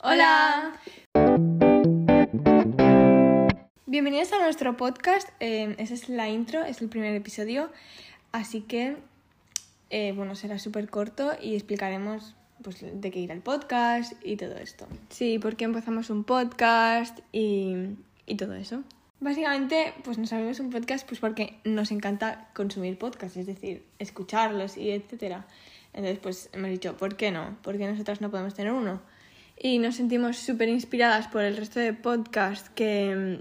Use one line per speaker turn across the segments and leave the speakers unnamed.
Hola. Bienvenidos a nuestro podcast. Eh, esa es la intro, es el primer episodio. Así que, eh, bueno, será súper corto y explicaremos pues, de qué irá el podcast y todo esto.
Sí, por qué empezamos un podcast y, y todo eso.
Básicamente, pues nos abrimos un podcast pues porque nos encanta consumir podcasts, es decir, escucharlos y etcétera. Entonces, pues hemos dicho, ¿por qué no? ¿Por qué nosotras no podemos tener uno?
Y nos sentimos súper inspiradas por el resto de podcasts que,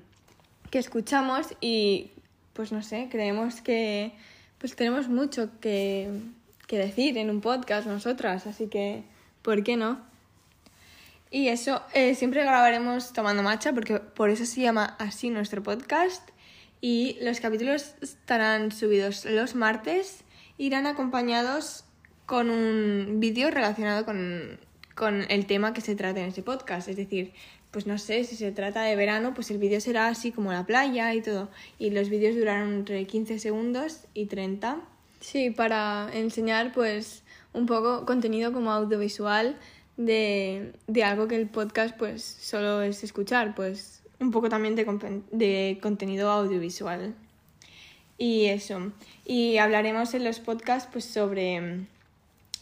que escuchamos y, pues no sé, creemos que pues tenemos mucho que, que decir en un podcast nosotras, así que, ¿por qué no?
Y eso, eh, siempre grabaremos tomando matcha, porque por eso se llama así nuestro podcast. Y los capítulos estarán subidos los martes, irán acompañados con un vídeo relacionado con, con el tema que se trata en ese podcast. Es decir, pues no sé, si se trata de verano, pues el vídeo será así como la playa y todo. Y los vídeos durarán entre 15 segundos y 30.
Sí, para enseñar pues un poco contenido como audiovisual de, de algo que el podcast pues solo es escuchar, pues
un poco también de, de contenido audiovisual. Y eso. Y hablaremos en los podcasts pues sobre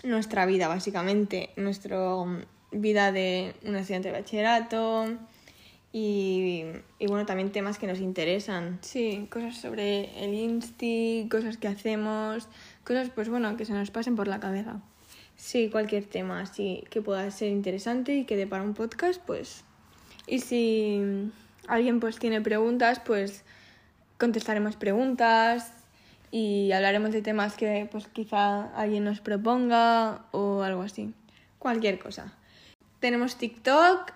nuestra vida, básicamente. Nuestra vida de un estudiante de bachillerato. Y, y, bueno, también temas que nos interesan.
Sí, cosas sobre el Insti, cosas que hacemos, cosas pues bueno, que se nos pasen por la cabeza.
Sí, cualquier tema así que pueda ser interesante y que dé para un podcast, pues.
Y si alguien pues tiene preguntas, pues contestaremos preguntas y hablaremos de temas que pues quizá alguien nos proponga o algo así.
Cualquier cosa. Tenemos TikTok,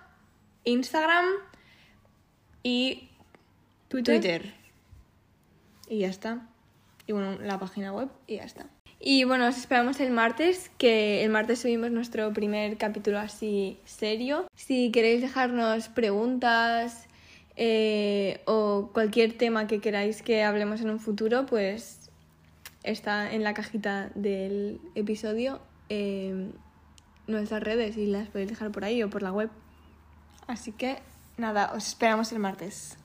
Instagram y
Twitter.
Twitter. Y ya está. Y bueno, la página web y ya está.
Y bueno, os esperamos el martes, que el martes subimos nuestro primer capítulo así serio. Si queréis dejarnos preguntas eh, o cualquier tema que queráis que hablemos en un futuro, pues está en la cajita del episodio eh, nuestras redes y las podéis dejar por ahí o por la web.
Así que nada, os esperamos el martes.